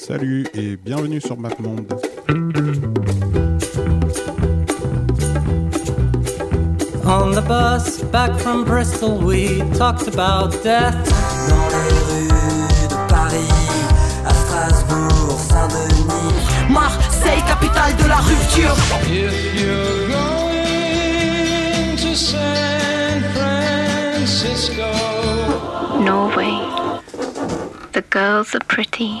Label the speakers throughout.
Speaker 1: Salut et bienvenue sur MapMonde.
Speaker 2: On the bus back from Bristol, we talked about death.
Speaker 3: Dans les rues de Paris, à Strasbourg, Saint-Denis.
Speaker 4: Marseille, capitale de la rupture.
Speaker 5: If you're going to San Francisco,
Speaker 6: Norway. The girls are pretty.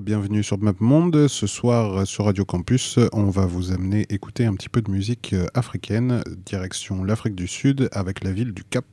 Speaker 1: Bienvenue sur MapMonde. Ce soir sur Radio Campus, on va vous amener écouter un petit peu de musique euh, africaine, direction l'Afrique du Sud avec la ville du Cap.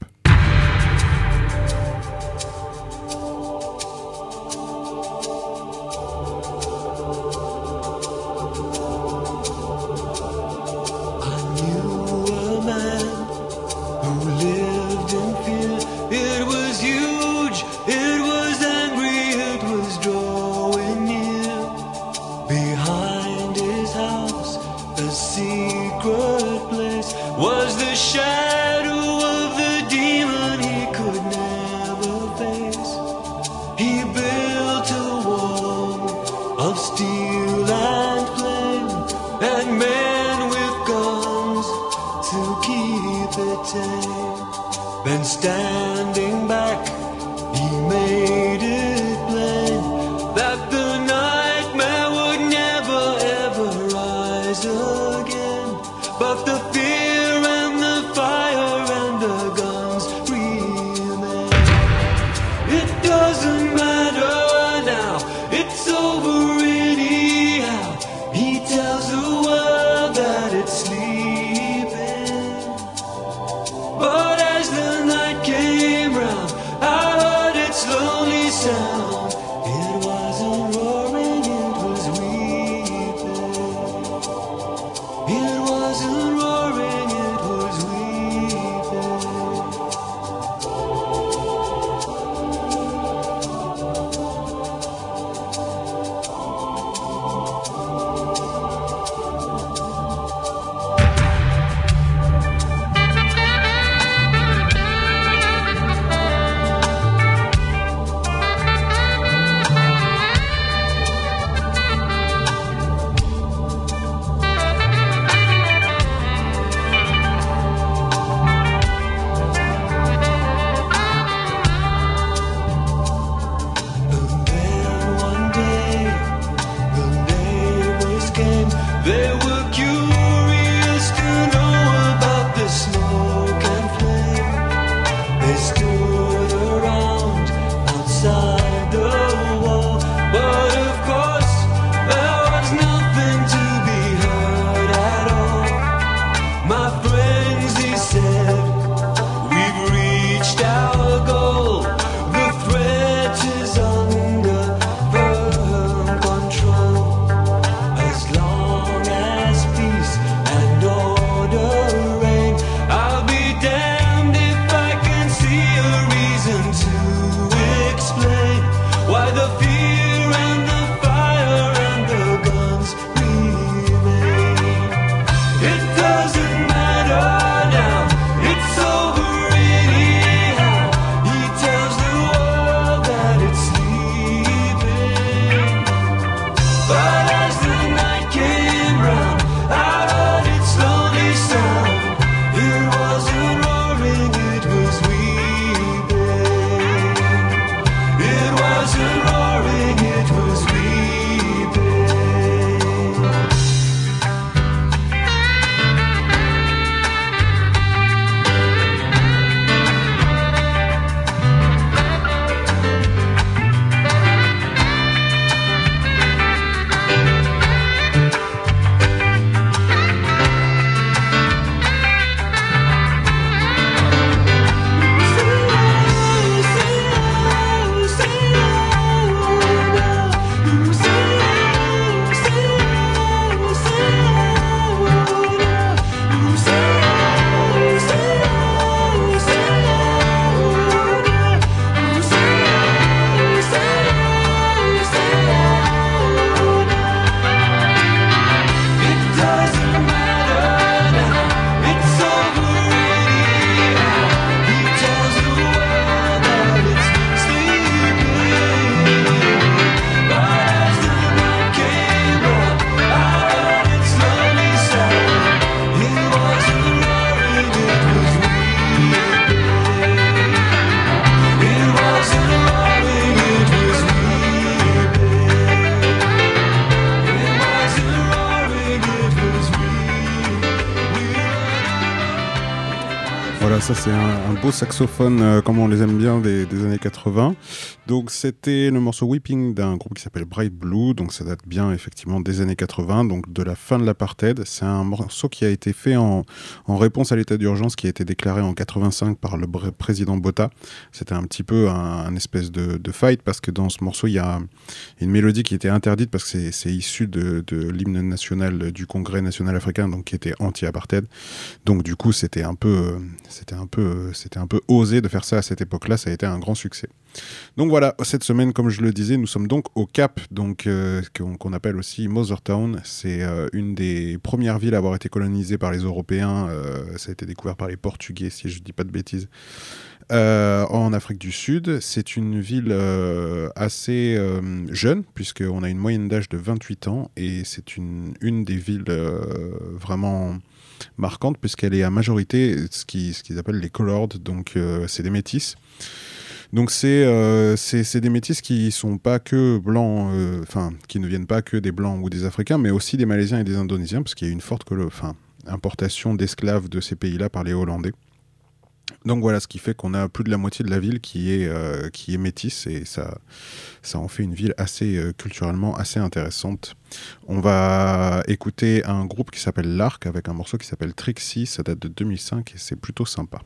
Speaker 3: Standing
Speaker 7: c'est un, un beau saxophone euh, comme on les aime bien des, années 80. Donc c'était le morceau Weeping d'un groupe qui s'appelle Bright Blue, donc ça date bien effectivement des années 80, donc de la fin de l'apartheid. C'est un morceau qui a été fait en, réponse à l'état d'urgence qui a été déclaré en 85 par le président Botha. C'était un petit peu un, espèce de, fight parce que dans ce morceau il y a une mélodie qui était interdite parce que c'est- issu de, de l'hymne national du Congrès national africain, donc qui était anti-apartheid. Donc du coup c'était un peu, c'était un peu, euh, c'était un peu osé de faire ça à cette époque-là. Ça a été un grand succès. Donc voilà, cette semaine, comme je le disais, nous sommes donc au Cap, donc euh, qu'on appelle aussi Mothertown. C'est euh, une des premières villes à avoir été colonisée par les Européens. euh, ça a été découvert par les Portugais, si je dis pas de bêtises. En Afrique du Sud, c'est une ville assez jeune, puisqu'on a une moyenne d'âge de 28 ans, et c'est une, une des villes vraiment marquantes, puisqu'elle est à majorité ce qu'ils ce qu'ils appellent les colored, donc euh, c'est des métis. Donc c'est euh, des métis qui sont pas que blancs, euh, enfin qui ne viennent pas que des blancs ou des Africains, mais aussi des Malaisiens et des Indonésiens, parce qu'il y a une forte importation d'esclaves de ces pays-là par les Hollandais. Donc voilà, ce qui fait qu'on a plus de la moitié de la ville qui est euh, métisse et ça ça en fait une ville assez euh, culturellement assez intéressante. On va écouter un groupe qui s'appelle L'Arc avec un morceau qui s'appelle Trixie, ça date de 2005 et c'est plutôt sympa.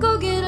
Speaker 7: go get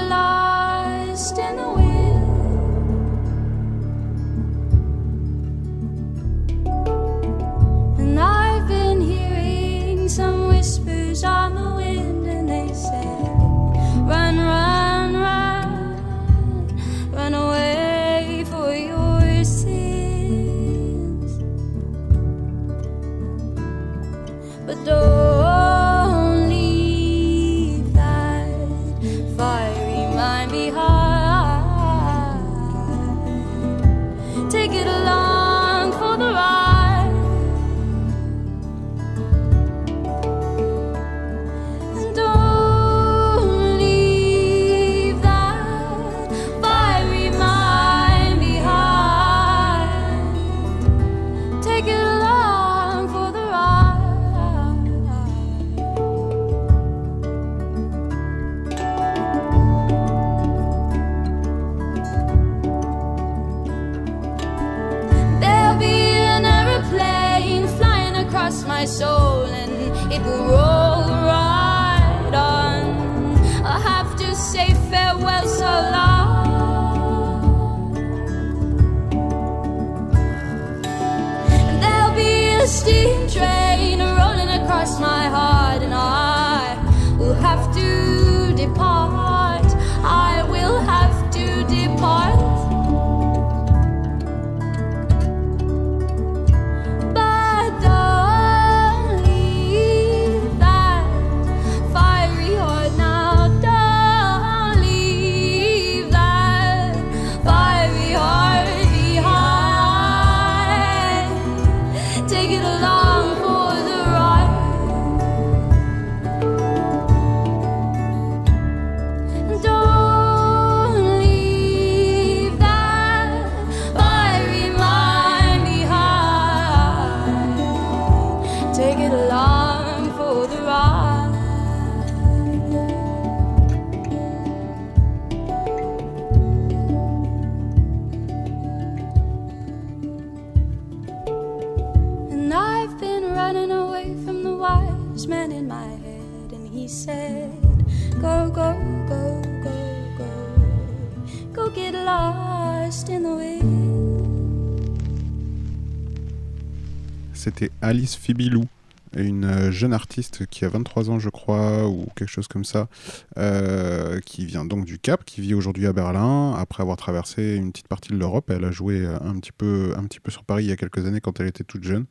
Speaker 1: Alice Fibilou, une euh, jeune artiste qui a 23 ans, je crois, ou quelque chose comme ça, euh, qui vient donc du Cap, qui vit aujourd'hui à Berlin. Après avoir traversé une petite partie de l'Europe, elle a joué euh, un petit, peu, un petit peu sur Paris il y a quelques années quand elle était toute jeune.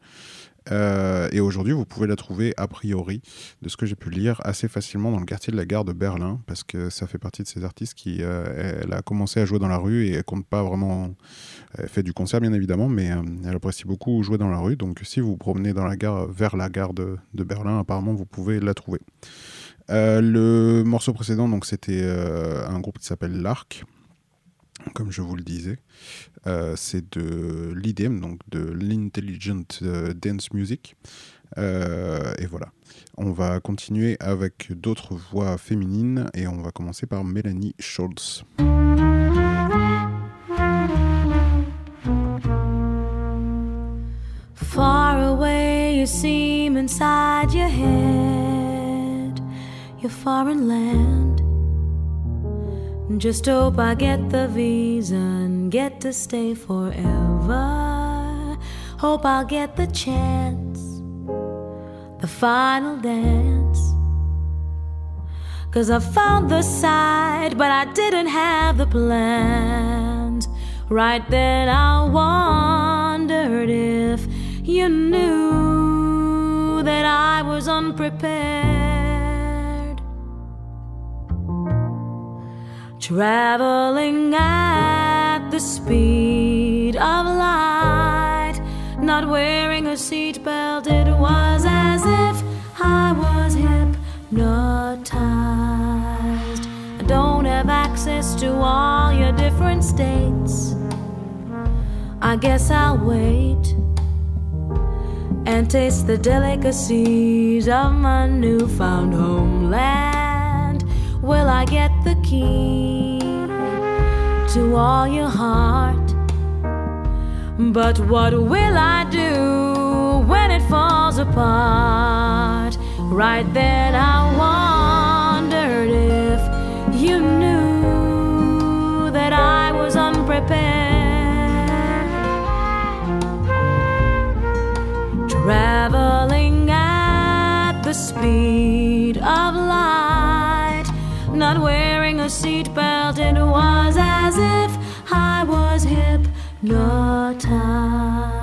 Speaker 1: Et aujourd'hui, vous pouvez la trouver, a priori, de ce que j'ai pu lire, assez facilement dans le quartier de la gare de Berlin, parce que ça fait partie de ces artistes qui. elle a commencé à jouer dans la rue et elle compte pas vraiment. Elle fait du concert, bien évidemment, mais euh, elle apprécie beaucoup jouer dans la rue. Donc, si vous vous promenez dans la gare, vers la gare de, Berlin, apparemment, vous pouvez la trouver. Euh, le morceau précédent, donc, c'était euh, un groupe qui s'appelle L'Arc, comme je vous le disais. C'est de l'IDM, donc de l'Intelligent Dance Music. Et voilà. On va continuer avec d'autres voix féminines et on va commencer par Mélanie Schultz.
Speaker 7: Far away, you seem inside your head, your foreign land. Just hope I get the visa and get to stay forever. Hope I'll get the chance, the final dance. Cause I found the side, but I didn't have the plans. Right then I if you knew that I was unprepared. Traveling at the speed of light, not wearing a seatbelt, it was as if I was hypnotized. I don't have access to all your different states. I guess I'll wait and taste the delicacies of my newfound homeland. Will I get the key to all your heart? But what will I do when it falls apart? Right then I wondered if you knew that I was unprepared. Traveling at the speed of light, not wearing a seatbelt, it was as if I was hypnotized.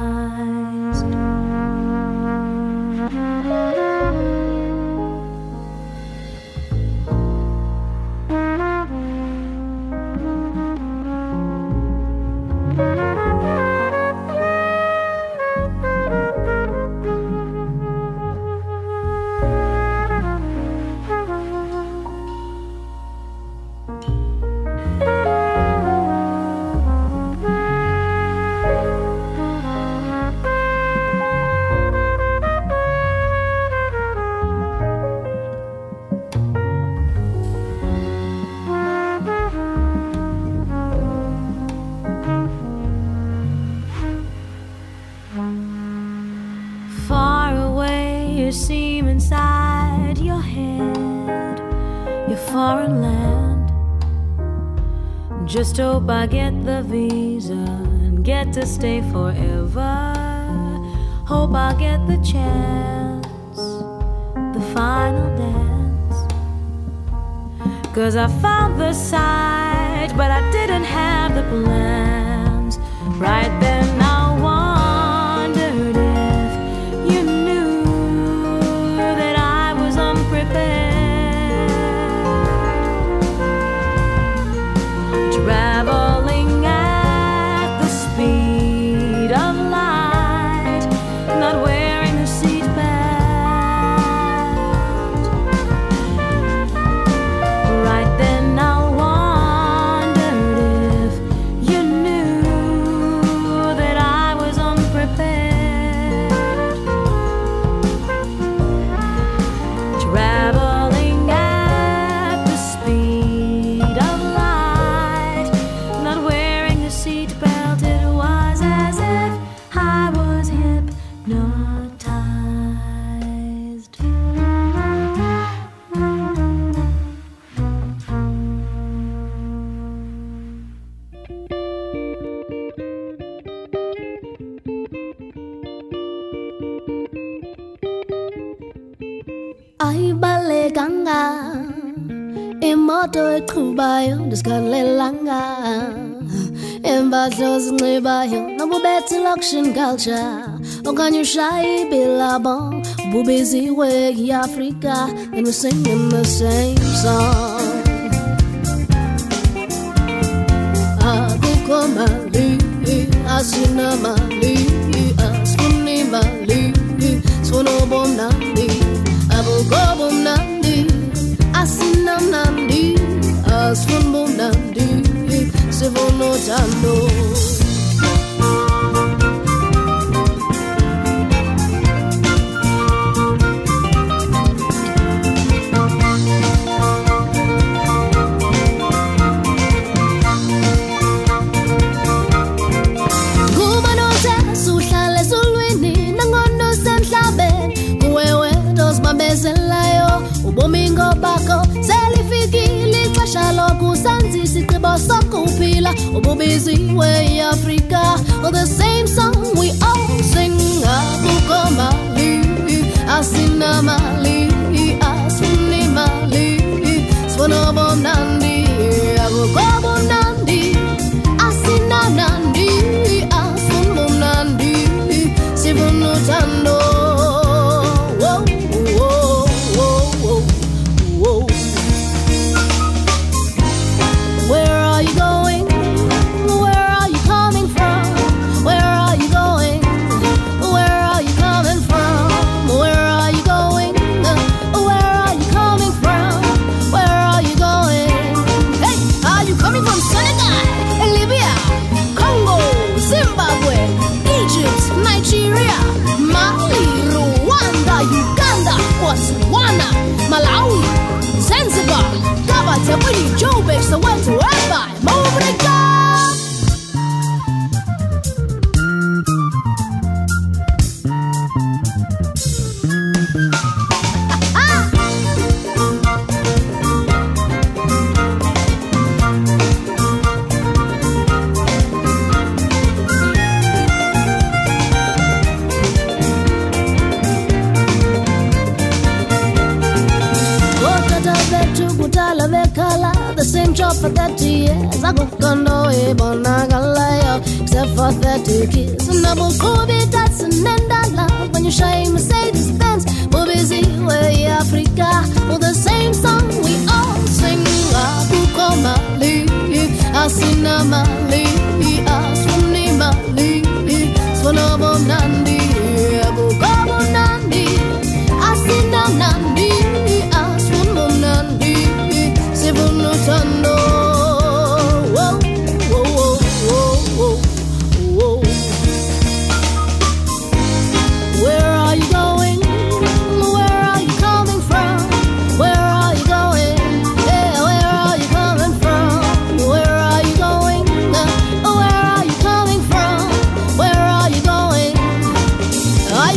Speaker 8: just hope I get the visa and get to stay forever. Hope I get the chance, the final dance. Cause I found the site, but I didn't have the plans right
Speaker 9: there. odoyiqhubayo ndizikhalelanga iimpahla ozinxibayo nobubethi loction culture okanye ushaye ibilabo bubiziwe yiafrika and we're singing the same song. Akukho mali asinamali. Asfın bundan se Sevon o tanrı kaloku usenza isigqibo sokuphila ububizi weafrika the same song we all sing akukho mali asinamali asinimali sifuna bomnandi akukho bomnandi asinamnandi asinbomnandi sifuna uthandi When you Joe Bakes the what's to summer.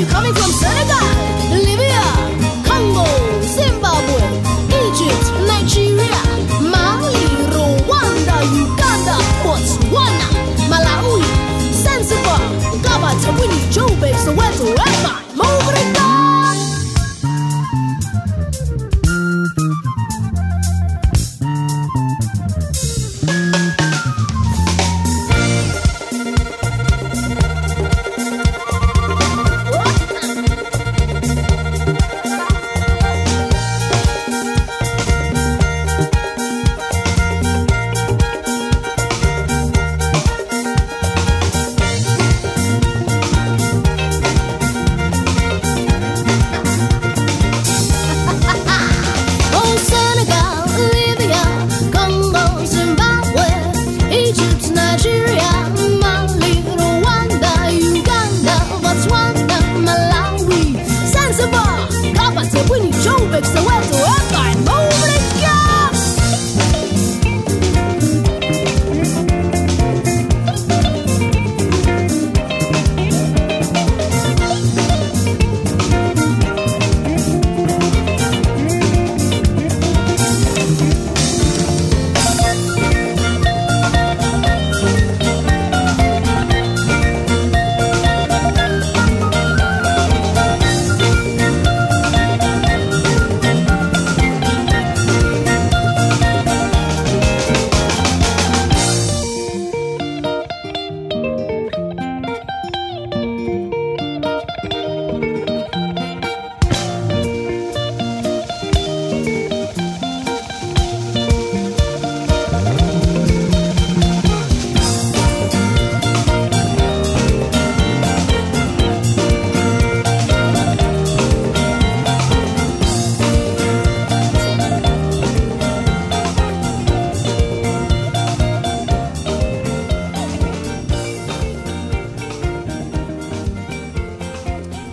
Speaker 9: you coming from Senegal?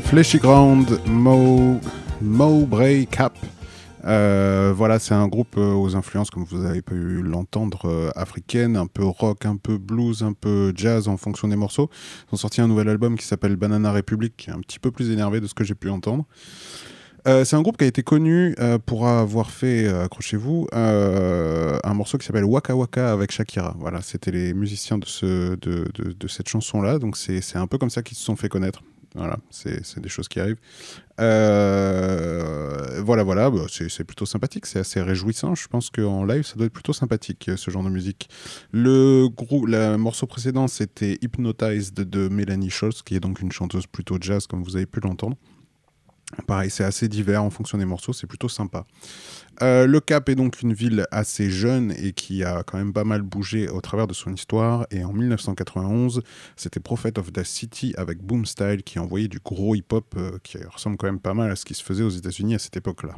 Speaker 1: Fleshy Ground, Mo, Mowbray Cap. Euh, voilà, c'est un groupe euh, aux influences, comme vous avez pu l'entendre, euh, africaines, un peu rock, un peu blues, un peu jazz en fonction des morceaux. Ils ont sorti un nouvel album qui s'appelle Banana Republic, qui est un petit peu plus énervé de ce que j'ai pu entendre. Euh, c'est un groupe qui a été connu pour avoir fait, accrochez-vous, un morceau qui s'appelle Waka Waka avec Shakira. Voilà, c'était les musiciens de, de, cette chanson-là, donc c'est un peu comme ça qu'ils se sont fait connaître. Voilà, c'est des choses qui arrivent. Euh, voilà, voilà, bah, c'est c'est plutôt sympathique, c'est assez réjouissant. Je pense qu'en live, ça doit être plutôt sympathique, euh, ce genre de musique. Le, groupe, le morceau précédent, c'était Hypnotized de Mélanie Scholz, qui est donc une chanteuse plutôt jazz, comme vous avez pu l'entendre. Pareil, c'est assez divers en fonction des morceaux, c'est plutôt sympa. Euh, le Cap est donc une ville assez jeune et qui a quand même pas mal bougé au travers de son histoire. Et en 1991, c'était Prophet of the City avec Boom Style qui envoyait du gros hip-hop euh, qui ressemble quand même pas mal à ce qui se faisait aux États-Unis à cette époque-là.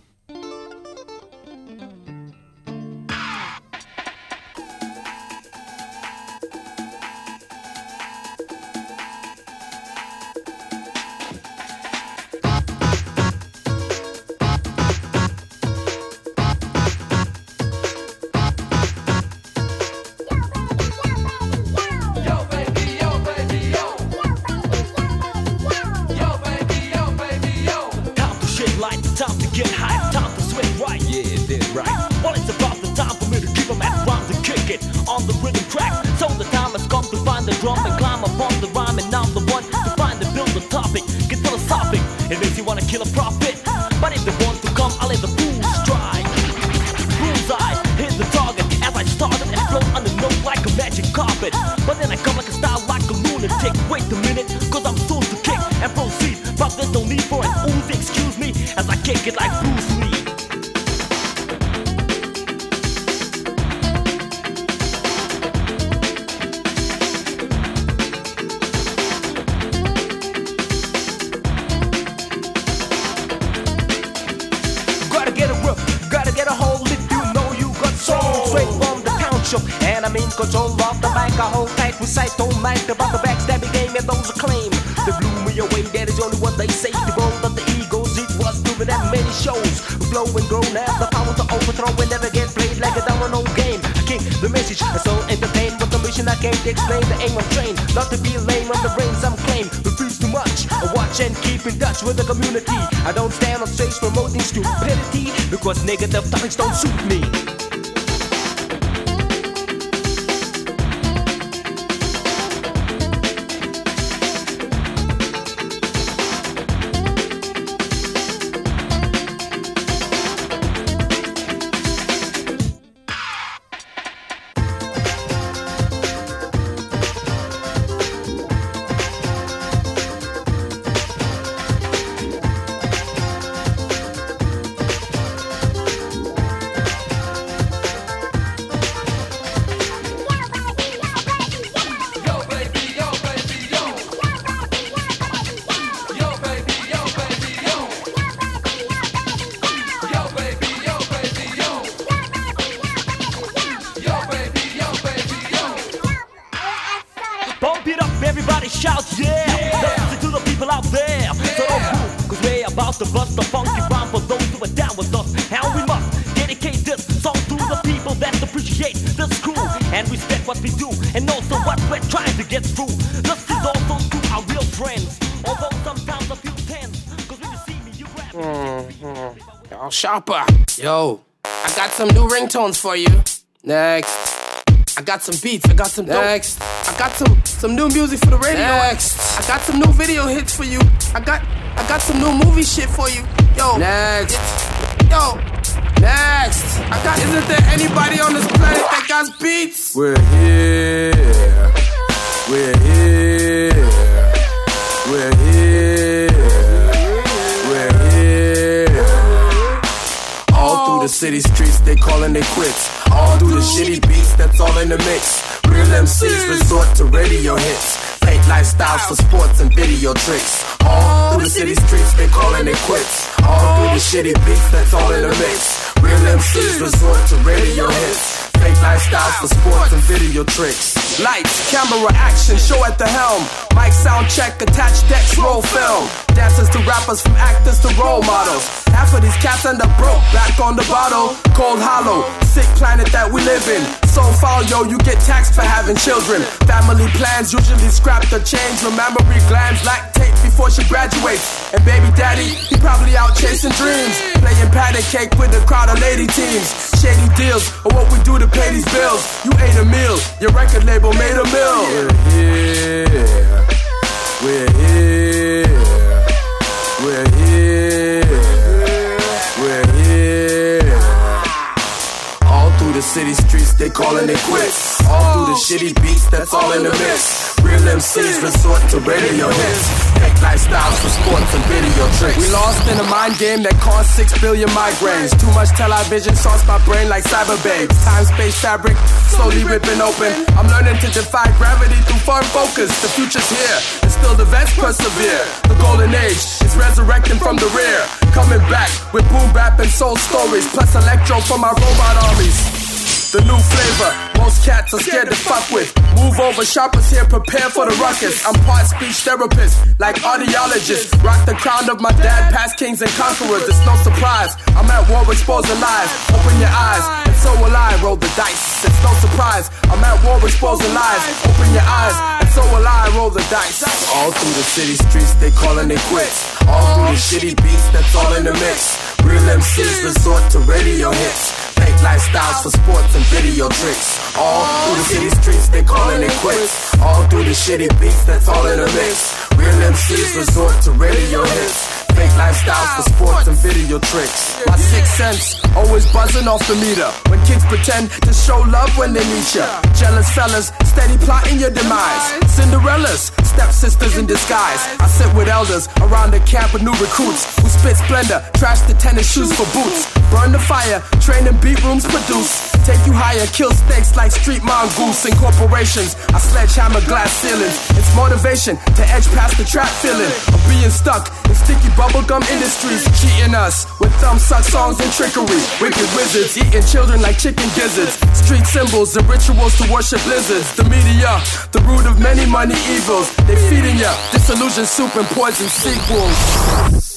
Speaker 5: Yo, Yo,
Speaker 3: I got some
Speaker 10: new ringtones for you. Next. I got some beats. I got some next. I got some some new music for the radio. Next. I got some new video hits for you. I got I got some new movie shit for you. Yo. Next. Yo. Next. I got. Isn't there anybody on this planet that got beats?
Speaker 11: We're here. We're here. They calling they quits. All through the shitty beats, that's all in the mix. Real MCs resort to radio hits. Fake lifestyles for sports and video tricks. All through the city streets, they calling it quits. All through the shitty beats, that's all in the mix. Real MCs resort to radio hits. Fake lifestyles for sports and video tricks.
Speaker 10: Lights, camera, action, show at the helm. Mic sound check, attached decks, roll film. Dancers to rappers, from actors to role models. Half of these cats end up broke, back on the bottle. Cold hollow, sick planet that we live in. So foul, yo, you get taxed for having children. Family plans usually scrap the. Remember, glands lactate before she graduates. And baby daddy, he probably out chasing dreams. Playing patty cake with a crowd of lady teams. Shady deals, or what we do to pay these bills. You ate a meal, your record label made a mill.
Speaker 11: We're here. We're here. We're here. We're here. All through the city streets, they calling it quits. All through the oh. shitty beats, that's all in the mix. Real MCs resort to radio hits. Fake lifestyles for sports and video tricks.
Speaker 10: We lost in a mind game that caused six billion migraines. Too much television sauce my brain like cyber babes. Time space fabric slowly ripping open. I'm learning to defy gravity through firm focus. The future's here, and still the vets persevere. The golden age is resurrecting from the rear. Coming back with boom bap and soul stories, plus electro from my robot armies. The new flavor, most cats are scared to fuck with. Move over, shoppers here, prepare for the ruckus. I'm part speech therapist, like audiologist. Rock the crown of my dad, past kings and conquerors. It's no surprise, I'm at war exposing lies. Open your eyes, and so will I. Roll the dice, it's no surprise. I'm at war exposing lies. Open your eyes, and so will I. Roll the dice.
Speaker 11: All through the city streets, they calling it quits. All through the shitty beats, that's all in the mix. Real MCs resort to radio hits. Lifestyles for sports and video tricks. All through the city streets, they calling it quits. All through the shitty beats, that's all in the mix. Real MCs resort to radio hits. Fake lifestyles for sports and video tricks.
Speaker 10: My sixth sense, always buzzing off the meter. When kids pretend to show love when they meet ya. Jealous fellas, steady plotting your demise. Cinderellas, stepsisters in disguise. I sit with elders around the camp with new recruits who spit splendor, trash the tennis shoes for boots. Burn the fire, training beat rooms produce. Take you higher, kill snakes like street mongoose and corporations. I sledgehammer glass ceilings. It's motivation to edge past the trap feeling of being stuck in sticky bubblegum industries. Cheating us with thumb suck songs and trickery. Wicked wizards eating children like chicken gizzards. Street symbols and rituals to worship lizards. The media, the root of many money evils. They feeding ya disillusion soup and poison sequels.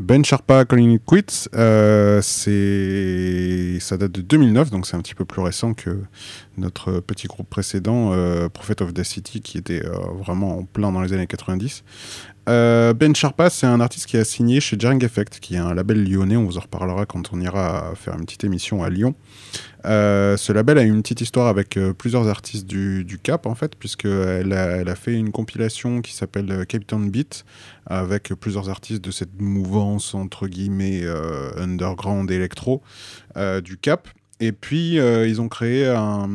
Speaker 1: Ben Sharpa Calling It Quits, euh, ça date de 2009, donc c'est un petit peu plus récent que notre petit groupe précédent, euh, Prophet of the City, qui était euh, vraiment en plein dans les années 90. Euh, ben Sharpa, c'est un artiste qui a signé chez Jaring Effect, qui est un label lyonnais. On vous en reparlera quand on ira faire une petite émission à Lyon. Euh, ce label a une petite histoire avec euh, plusieurs artistes du, Cap, en fait, puisqu'elle a, elle a fait une compilation qui s'appelle euh, Cape Town Beat, avec plusieurs artistes de cette mouvance, entre guillemets, underground électro du Cap. Et puis, ils ont créé un,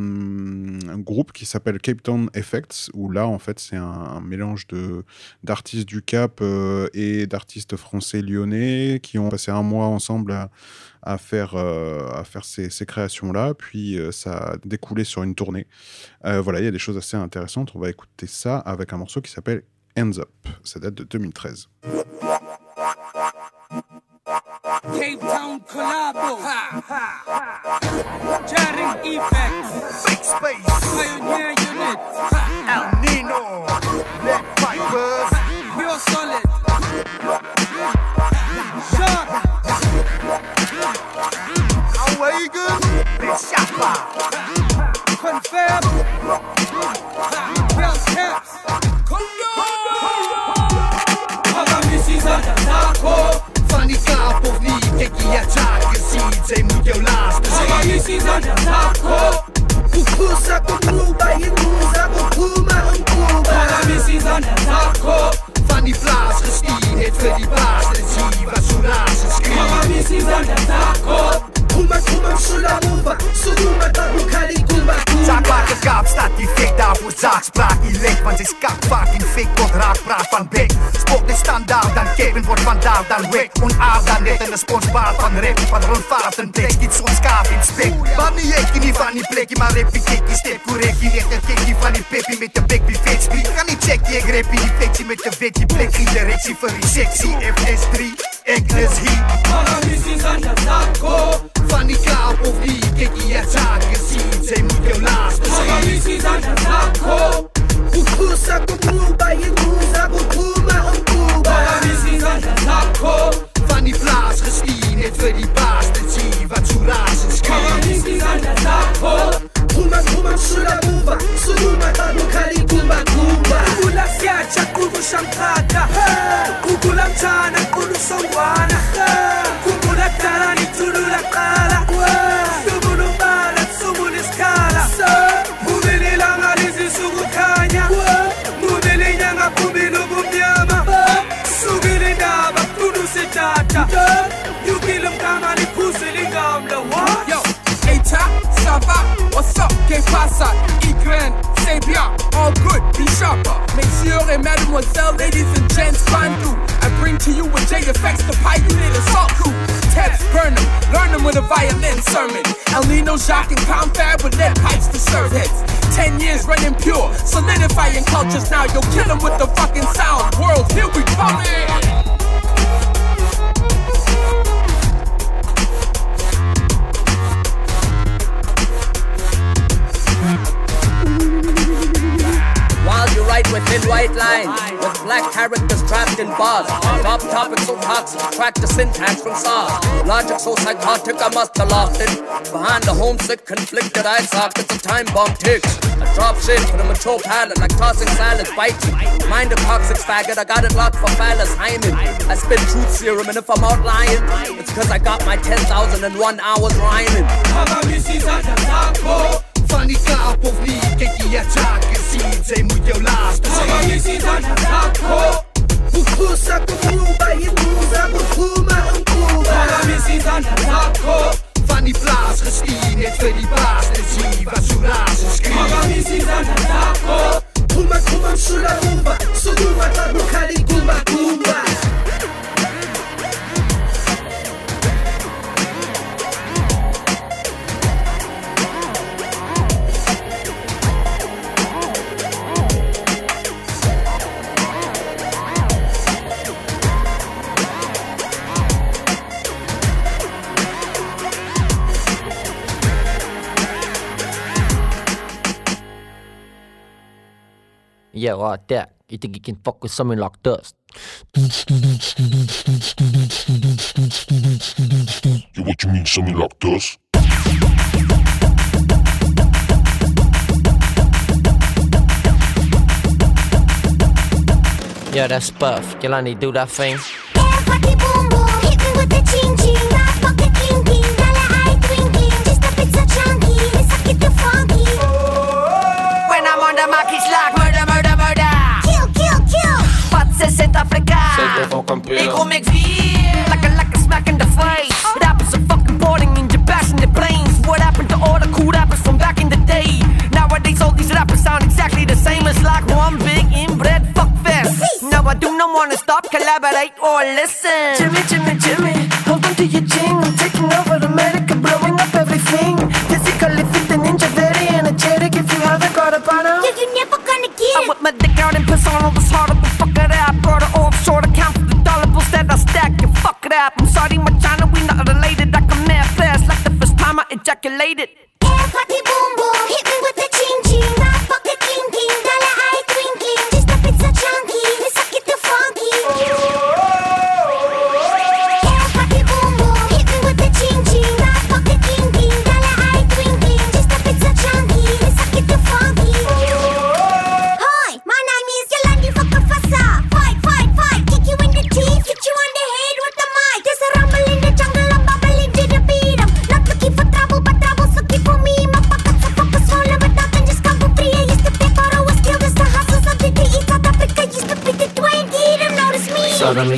Speaker 1: groupe qui s'appelle Cape Town Effects, où là, en fait, c'est un, un, mélange d'artistes du Cap et d'artistes français lyonnais qui ont passé un mois ensemble à, à faire, euh, à faire ces, ces créations-là. Puis, euh, ça a découlé sur une tournée. Euh, voilà, il y a des choses assez intéressantes. On va écouter ça avec un morceau qui s'appelle Hands Up. Ça date de 2013.
Speaker 5: Cape Town collabo. Ha, ha, ha. Jarring effects.
Speaker 3: Big space.
Speaker 5: Pioneer unit. Ha.
Speaker 3: El Nino. Black Vipers.
Speaker 5: Pure solid. niggas. Bitch, chopper. Confab. Bounce
Speaker 12: caps. Aga misisa na las.
Speaker 5: Mama. Roemer, roemer,
Speaker 12: sulla roemer Zo roemer dat Zag Kumba
Speaker 13: Zaakwater kaap staat die fik daarvoor zaakspraak Die leek, want ze is kak vaak in fik tot raakpraat van bek. Spook de standaard, dan Kevin wordt vandaag dan weg Onaard dan net een de van rap Van rondvaarten tekst, dit soms kaap in spek. Maar niet ik niet van die plekje, maar rap ik kikkie Step correct, die echt een kikkie van die peppie Met de bek wie vetspie, kan niet checken Ik die in die met de vetje plekje Directie voor die sexy, FS3, Engels heat Maga
Speaker 5: missie zijn je die taco
Speaker 12: Van die kaap of nie Kijk jy attack gesien Sy moet jou laaste
Speaker 5: Mama missies aan die taco
Speaker 12: Kukusa kukuba Inuza kukuma umkuba
Speaker 5: Mama missies aan die taco
Speaker 12: Van die plaas gestuur net vir die
Speaker 14: What's up? Que pasa? Igren, c'est bien, all good, be sharper. Messieurs et eh, mademoiselles, ladies and gents, Bandu. I bring to you with JFX, the unit assault crew. Teps, burn them, learn them with a violin sermon. El Nino, Jacques, and Confab with lead pipes to serve heads. Ten years running pure, solidifying cultures now. You'll kill them with the fucking sound. World, here we coming!
Speaker 15: While you write within white lines, with black characters trapped in bars. Top topics so toxic, track the syntax from SARS. Logic so psychotic, I must have lost it. Behind the homesick, conflicted eye sockets, a time bomb ticks. I drop shit for the mature palate, like tossing salads, biting. Mind a toxic faggot, I got it locked for phallus hymen. I spit truth serum, and if I'm out lying, it's cause I got my 10,001 hours rhyming.
Speaker 12: φανικά αποβλήκε και η
Speaker 5: ατσάκη σύντζε μου και ο
Speaker 12: λάστος. Η μισή θα κατάκω
Speaker 5: Βουχούσα κουμπούμπα η μπούζα που
Speaker 12: χούμα χουμπούμπα Άμα μισή θα κατάκω Φανή πλάς χριστίνε φέρει πάστες ζήβα σου ράζε σκρίν
Speaker 5: Άμα μισή θα κατάκω Χούμα
Speaker 12: χούμα σου ραγούμπα Σου δούμα τα μπουχάρι κουμπα
Speaker 16: Yeah, right that. You think you can fuck with something like this?
Speaker 17: Yo, what you mean, something like this?
Speaker 16: Yeah, that's Puff. Jelani, do that thing.
Speaker 4: Centrafrica. Ik kom ik weer. Like a, like a smack in the face. Oh. Rappers are fucking boarding in your passenger planes. What happened to all the cool rappers from back in the day? Nowadays, all these rappers sound exactly the same. It's like one big inbred fuck fest. Now I do not wanna stop, collaborate, or listen. Jimmy, Jimmy, Jimmy, hold on to your chin. I'm taking over America, blowing up everything. Physically fit and ninja, very energetic. If you haven't got a partner, yeah, you're never gonna get. I whip my dick out in persona, was harder to fuck it up. Brought her offshore time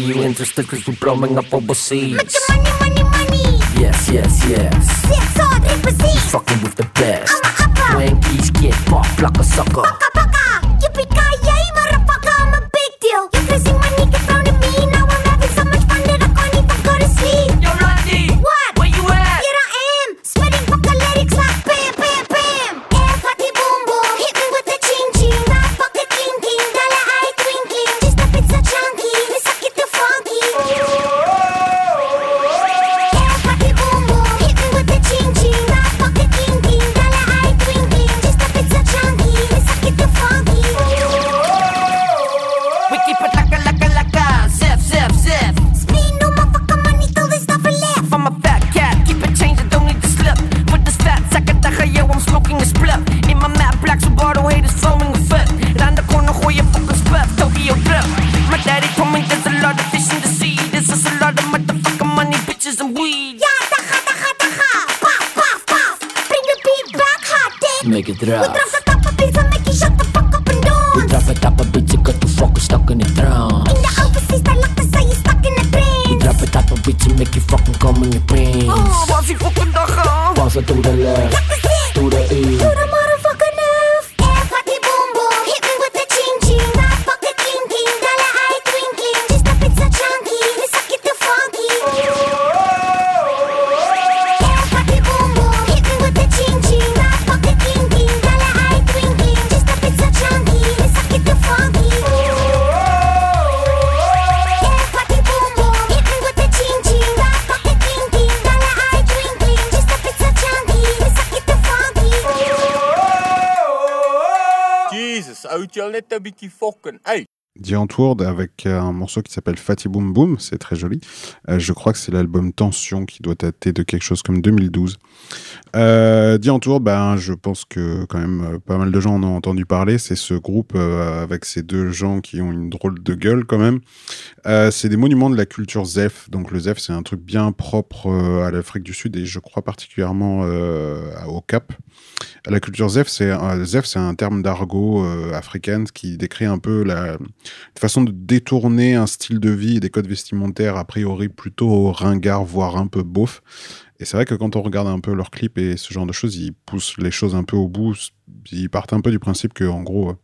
Speaker 4: you Entre do Brahman up overseas Make the
Speaker 16: money, money, money Yes, yes, yes. Six, hard, Fucking with the best.
Speaker 9: I'm a upper When geese get fucked like a
Speaker 18: sucker. Een beetje
Speaker 1: Antwoord avec un morceau qui s'appelle Fatty Boom Boom, c'est très joli. Euh, je crois que c'est l'album Tension qui doit dater de quelque chose comme 2012. Euh, The Antwoord, ben, je pense que quand même euh, pas mal de gens en ont entendu parler. C'est ce groupe euh, avec ces deux gens qui ont une drôle de gueule quand même. Euh, c'est des monuments de la culture Zef. Donc le Zef, c'est un truc bien propre euh, à l'Afrique du Sud et je crois particulièrement euh, au Cap. La culture Zef, c'est un, terme d'argot euh, africaine qui décrit un peu la façon de détourner un style de vie et des codes vestimentaires a priori plutôt ringards, voire un peu beauf. Et c'est vrai que quand on regarde un peu leurs clips et ce genre de choses, ils poussent les choses un peu au bout. Ils partent un peu du principe que, en gros,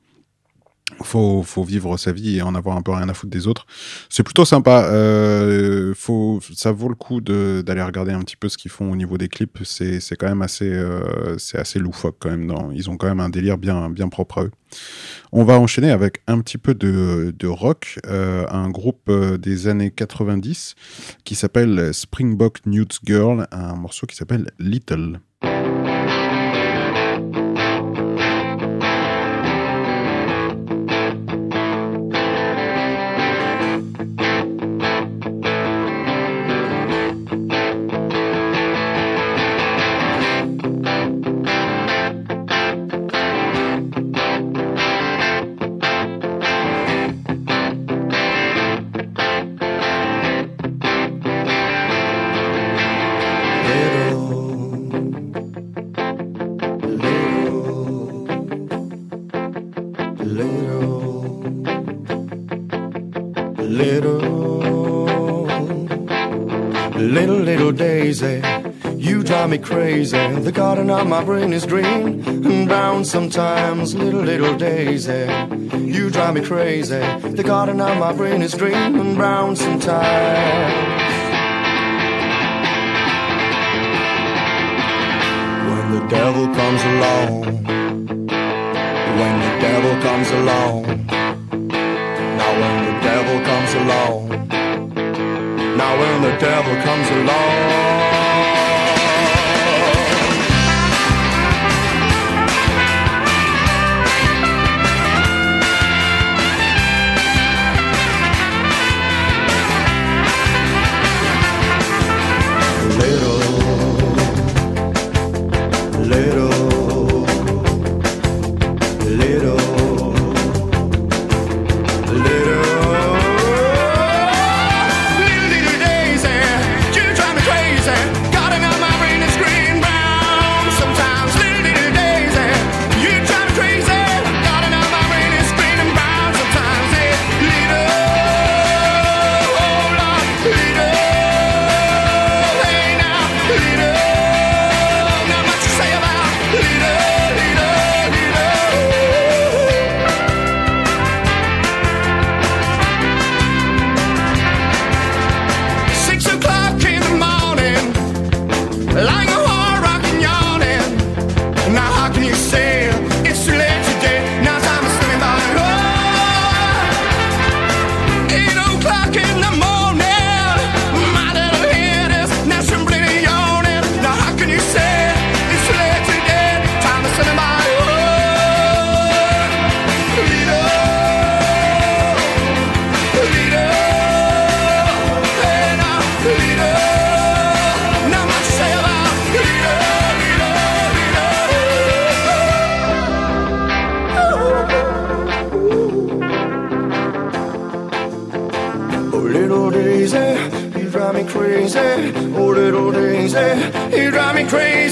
Speaker 1: faut, faut vivre sa vie et en avoir un peu rien à foutre des autres. C'est plutôt sympa. Euh, faut, ça vaut le coup d'aller regarder un petit peu ce qu'ils font au niveau des clips. C'est quand même assez, euh, assez loufoque quand même. Ils ont quand même un délire bien, bien propre à eux. On va enchaîner avec un petit peu de, rock, euh, un groupe des années 90 qui s'appelle Springbok Newt Girl, un morceau qui s'appelle. Little,
Speaker 19: me crazy. The garden of my brain is green and brown sometimes. Little, little daisy, you drive me crazy. The garden of my brain is green and brown sometimes. When the devil comes along, when the devil comes along. Now when the devil comes along, now when the devil comes along. Crazy.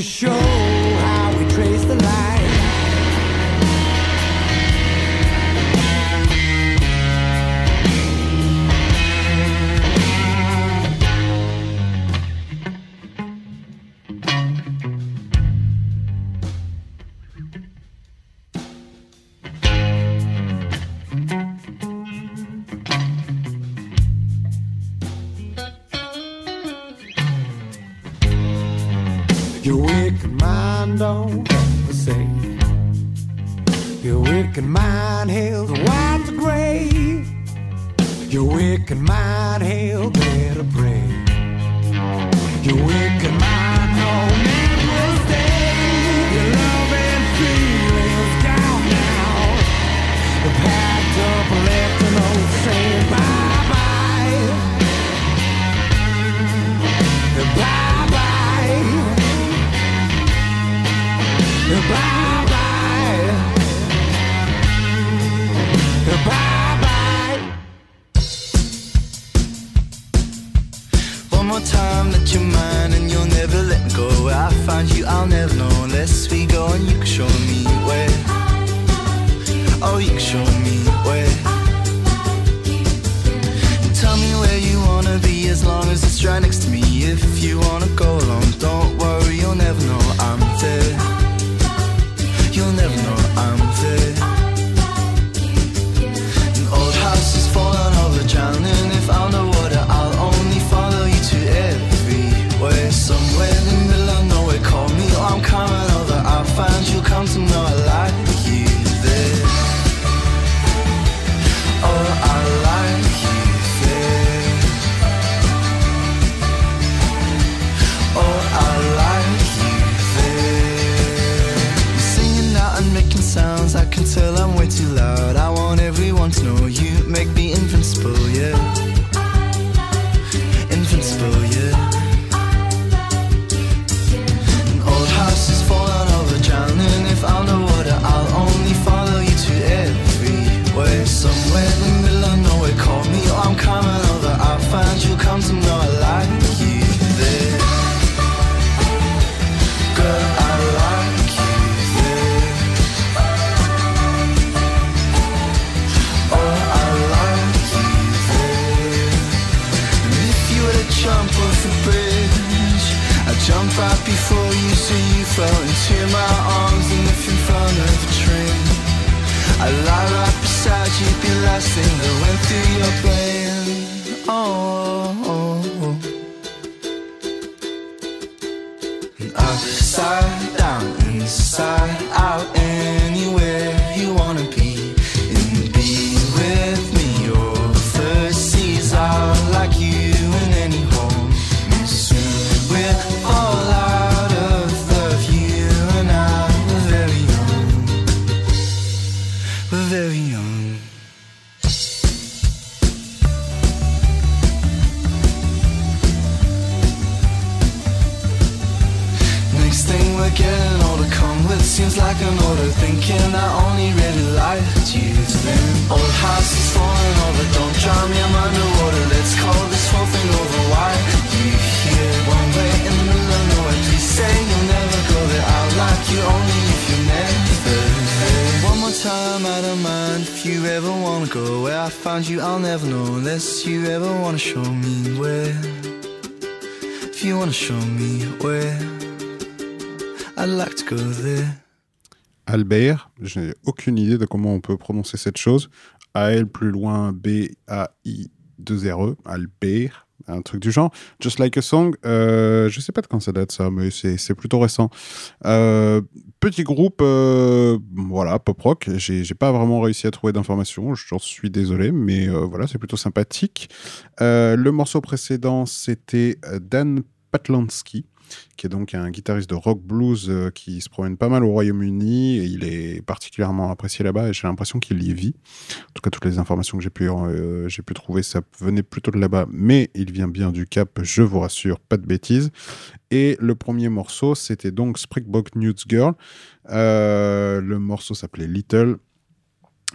Speaker 20: To show
Speaker 1: Albert, je n'ai aucune idée de comment on peut prononcer cette chose. A-L plus loin B-A-I-2-R-E, Albert, un truc du genre. Just Like a Song, euh, je sais pas de quand ça date ça, mais c'est plutôt récent. Euh, petit groupe, euh, voilà, pop rock. J'ai pas vraiment réussi à trouver d'informations, j'en suis désolé, mais euh, voilà, c'est plutôt sympathique. Le morceau précédent, c'était Dan Patlansky qui est donc un guitariste de rock blues euh, qui se promène pas mal au Royaume-Uni et il est particulièrement apprécié là-bas et j'ai l'impression qu'il y vit. En tout cas, toutes les informations que j'ai pu, euh, pu trouver, ça venait plutôt de là-bas, mais il vient bien du Cap, je vous rassure, pas de bêtises. Et le premier morceau, c'était donc Springbok News Girl. Euh, le morceau s'appelait Little.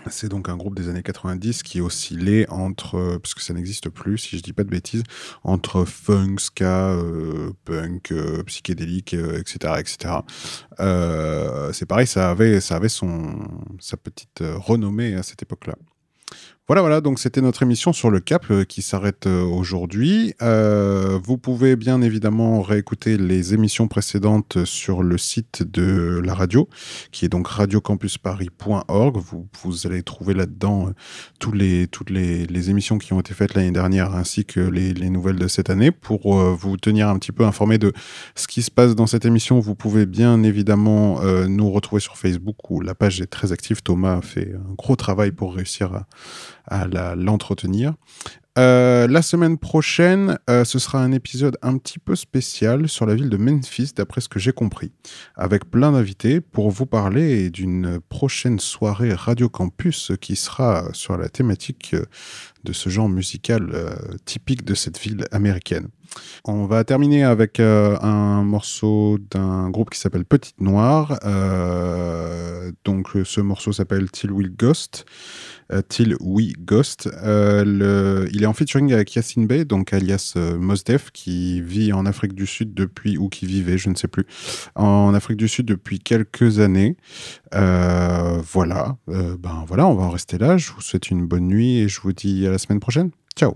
Speaker 1: C'est donc un groupe des années 90 qui oscillait entre, euh, parce que ça n'existe plus, si je dis pas de bêtises, entre funk, ska, euh, punk, euh, psychédélique, etc., etc. C'est pareil, ça avait, sa petite renommée à cette époque-là. Voilà, voilà, donc c'était notre émission sur le Cap euh, qui s'arrête euh, aujourd'hui. Euh, vous pouvez bien évidemment réécouter les émissions précédentes sur le site de la radio, qui est donc radiocampusparis.org. Vous, vous allez trouver là-dedans tous les, toutes les, émissions qui ont été faites l'année dernière ainsi que les, les nouvelles de cette année. Pour vous tenir un petit peu informé de ce qui se passe dans cette émission, vous pouvez bien évidemment nous retrouver sur Facebook où la page est très active. Thomas a fait un gros travail pour réussir à à l'entretenir. Euh, la semaine prochaine, euh, ce sera un épisode un petit peu spécial sur la ville de Memphis, d'après ce que j'ai compris, avec plein d'invités pour vous parler d'une prochaine soirée Radio Campus qui sera sur la thématique euh, de ce genre musical euh, typique de cette ville américaine. On va terminer avec euh, un morceau d'un groupe qui s'appelle Petite Noire. Euh, donc ce morceau s'appelle Till We Ghost. Till We Ghost. Il est en featuring avec Yassine Bey, donc alias euh, Mos Def, qui vit en Afrique du Sud depuis, ou qui vivait, je ne sais plus, en Afrique du Sud depuis quelques années. Euh, voilà. Euh, ben voilà, on va en rester là. Je vous souhaite une bonne nuit et je vous dis à la semaine prochaine. Ciao.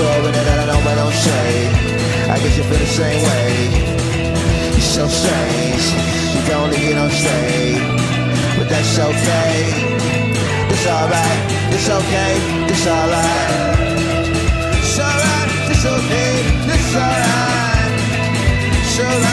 Speaker 21: all in it I know shade I guess you feel the same way. You're so strange. You don't leave, you don't stay But that's okay. It's alright, it's okay, it's alright. It's alright, it's okay, it's alright. It's alright.